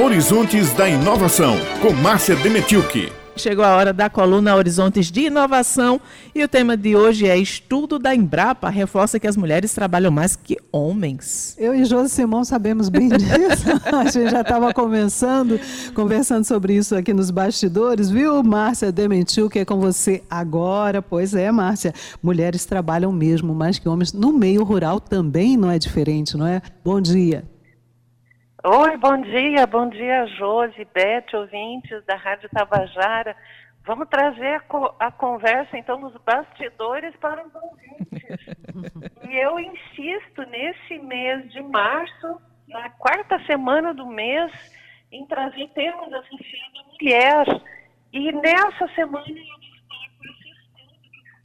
Horizontes da Inovação, com Márcia Demetilke. Chegou a hora da coluna Horizontes de Inovação e o tema de hoje é Estudo da Embrapa reforça que as mulheres trabalham mais que homens. Eu e Josi Simão sabemos bem disso. a gente já estava conversando, conversando sobre isso aqui nos bastidores, viu, Márcia Dementiu, que é com você agora. Pois é, Márcia, mulheres trabalham mesmo mais que homens. No meio rural também não é diferente, não é? Bom dia. Oi, bom dia, bom dia, Josi, Beth, ouvintes da Rádio Tabajara. Vamos trazer a, co a conversa, então, nos bastidores para os ouvintes. e eu insisto, nesse mês de março, na quarta semana do mês, em trazer temas assim, da mulher. E nessa semana eu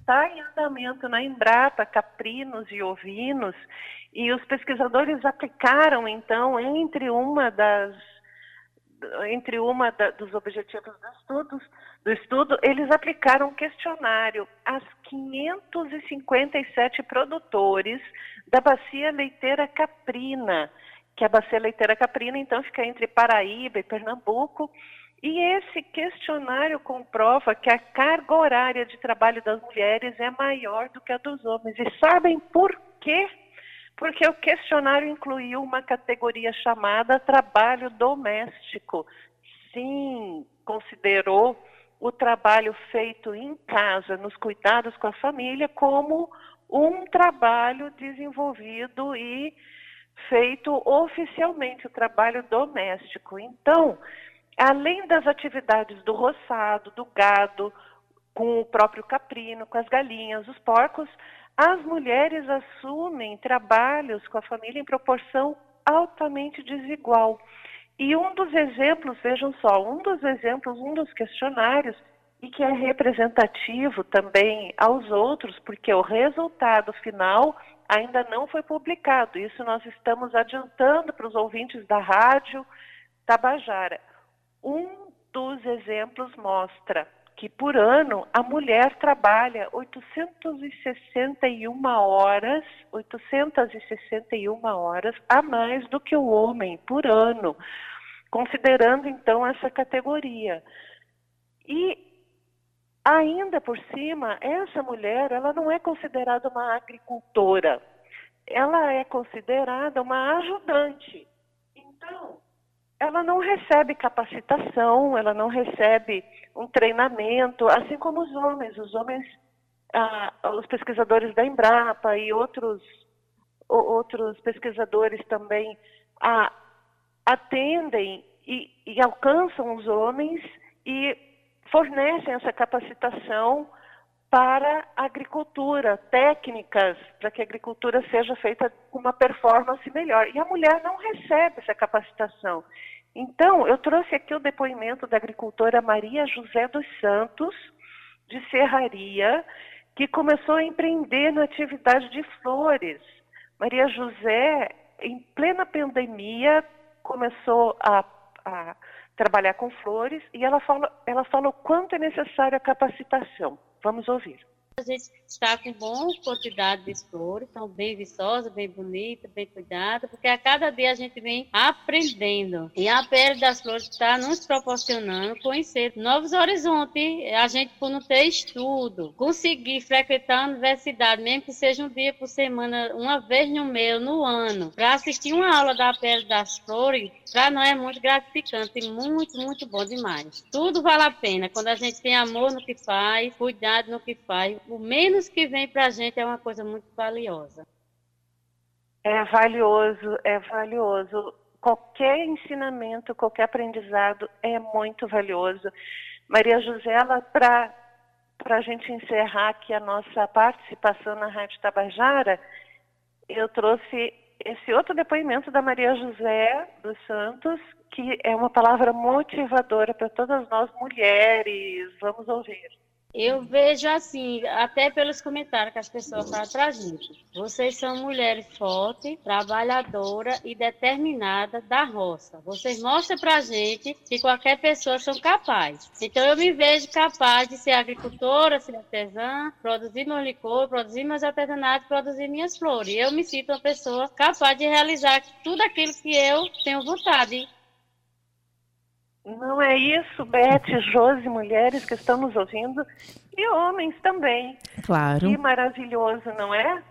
está em andamento na Embrapa, caprinos e ovinos, e os pesquisadores aplicaram, então, entre uma das entre uma da, dos objetivos do estudo, do estudo, eles aplicaram um questionário às 557 produtores da bacia leiteira caprina, que a bacia leiteira caprina, então, fica entre Paraíba e Pernambuco, e esse questionário comprova que a carga horária de trabalho das mulheres é maior do que a dos homens. E sabem por quê? Porque o questionário incluiu uma categoria chamada trabalho doméstico. Sim, considerou o trabalho feito em casa, nos cuidados com a família, como um trabalho desenvolvido e feito oficialmente, o trabalho doméstico. Então, além das atividades do roçado, do gado, com o próprio caprino, com as galinhas, os porcos, as mulheres assumem trabalhos com a família em proporção altamente desigual. E um dos exemplos, vejam só, um dos exemplos, um dos questionários, e que é representativo também aos outros, porque o resultado final ainda não foi publicado. Isso nós estamos adiantando para os ouvintes da rádio Tabajara. Um dos exemplos mostra que por ano a mulher trabalha 861 horas, 861 horas a mais do que o homem por ano, considerando então essa categoria. E ainda por cima, essa mulher, ela não é considerada uma agricultora. Ela é considerada uma ajudante. Então, ela não recebe capacitação, ela não recebe um treinamento, assim como os homens. Os homens, ah, os pesquisadores da Embrapa e outros, outros pesquisadores também ah, atendem e, e alcançam os homens e fornecem essa capacitação para a agricultura, técnicas para que a agricultura seja feita com uma performance melhor. E a mulher não recebe essa capacitação. Então, eu trouxe aqui o depoimento da agricultora Maria José dos Santos, de Serraria, que começou a empreender na atividade de flores. Maria José, em plena pandemia, começou a, a trabalhar com flores e ela fala, ela fala o quanto é necessária a capacitação. Vamos ouvir. A gente está com boa quantidade de flores, estão bem viçosas, bem bonitas, bem cuidadas, porque a cada dia a gente vem aprendendo. E a pele das flores está nos proporcionando conhecer novos horizontes. A gente, por não ter estudo, conseguir frequentar a universidade, mesmo que seja um dia por semana, uma vez no mês, no ano, para assistir uma aula da pele das flores, para nós é muito gratificante muito, muito bom demais. Tudo vale a pena quando a gente tem amor no que faz, cuidado no que faz o menos que vem para a gente é uma coisa muito valiosa. É valioso, é valioso. Qualquer ensinamento, qualquer aprendizado é muito valioso. Maria Josela, para a gente encerrar aqui a nossa participação na Rádio Tabajara, eu trouxe esse outro depoimento da Maria José dos Santos, que é uma palavra motivadora para todas nós mulheres. Vamos ouvir. Eu vejo assim, até pelos comentários que as pessoas falam para a gente. Vocês são mulheres fortes, trabalhadoras e determinadas da roça. Vocês mostram para a gente que qualquer pessoa são capazes. Então eu me vejo capaz de ser agricultora, ser artesã, produzir meu licor, produzir meus artesanatos, produzir minhas flores. Eu me sinto uma pessoa capaz de realizar tudo aquilo que eu tenho vontade é isso, Beth, Josi, mulheres que estão nos ouvindo e homens também. Claro. Que maravilhoso, não é?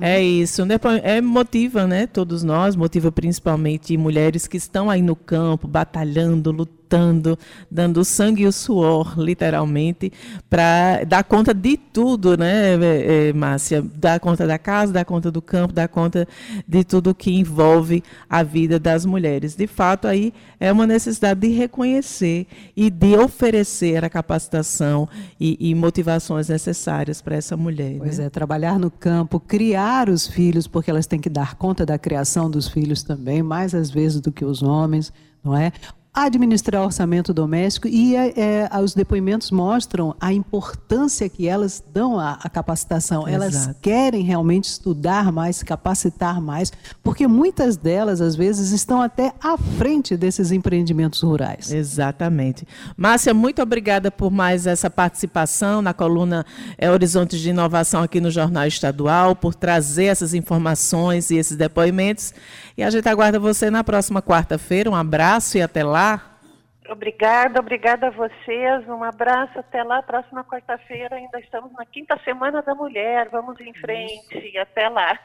É isso. É, motiva, né? Todos nós, motiva principalmente mulheres que estão aí no campo, batalhando, lutando lutando, dando sangue e o suor, literalmente, para dar conta de tudo, né, é, é, Márcia? Dar conta da casa, dar conta do campo, dar conta de tudo que envolve a vida das mulheres. De fato, aí é uma necessidade de reconhecer e de oferecer a capacitação e, e motivações necessárias para essa mulher. Pois né? é, trabalhar no campo, criar os filhos, porque elas têm que dar conta da criação dos filhos também, mais às vezes do que os homens, não é? Administrar orçamento doméstico e é, é, os depoimentos mostram a importância que elas dão à, à capacitação. Exato. Elas querem realmente estudar mais, se capacitar mais, porque muitas delas, às vezes, estão até à frente desses empreendimentos rurais. Exatamente. Márcia, muito obrigada por mais essa participação na coluna é, Horizontes de Inovação aqui no Jornal Estadual, por trazer essas informações e esses depoimentos. E a gente aguarda você na próxima quarta-feira. Um abraço e até lá. Obrigada, obrigada a vocês. Um abraço até lá. Próxima quarta-feira ainda estamos na quinta semana da mulher. Vamos em frente. Até lá.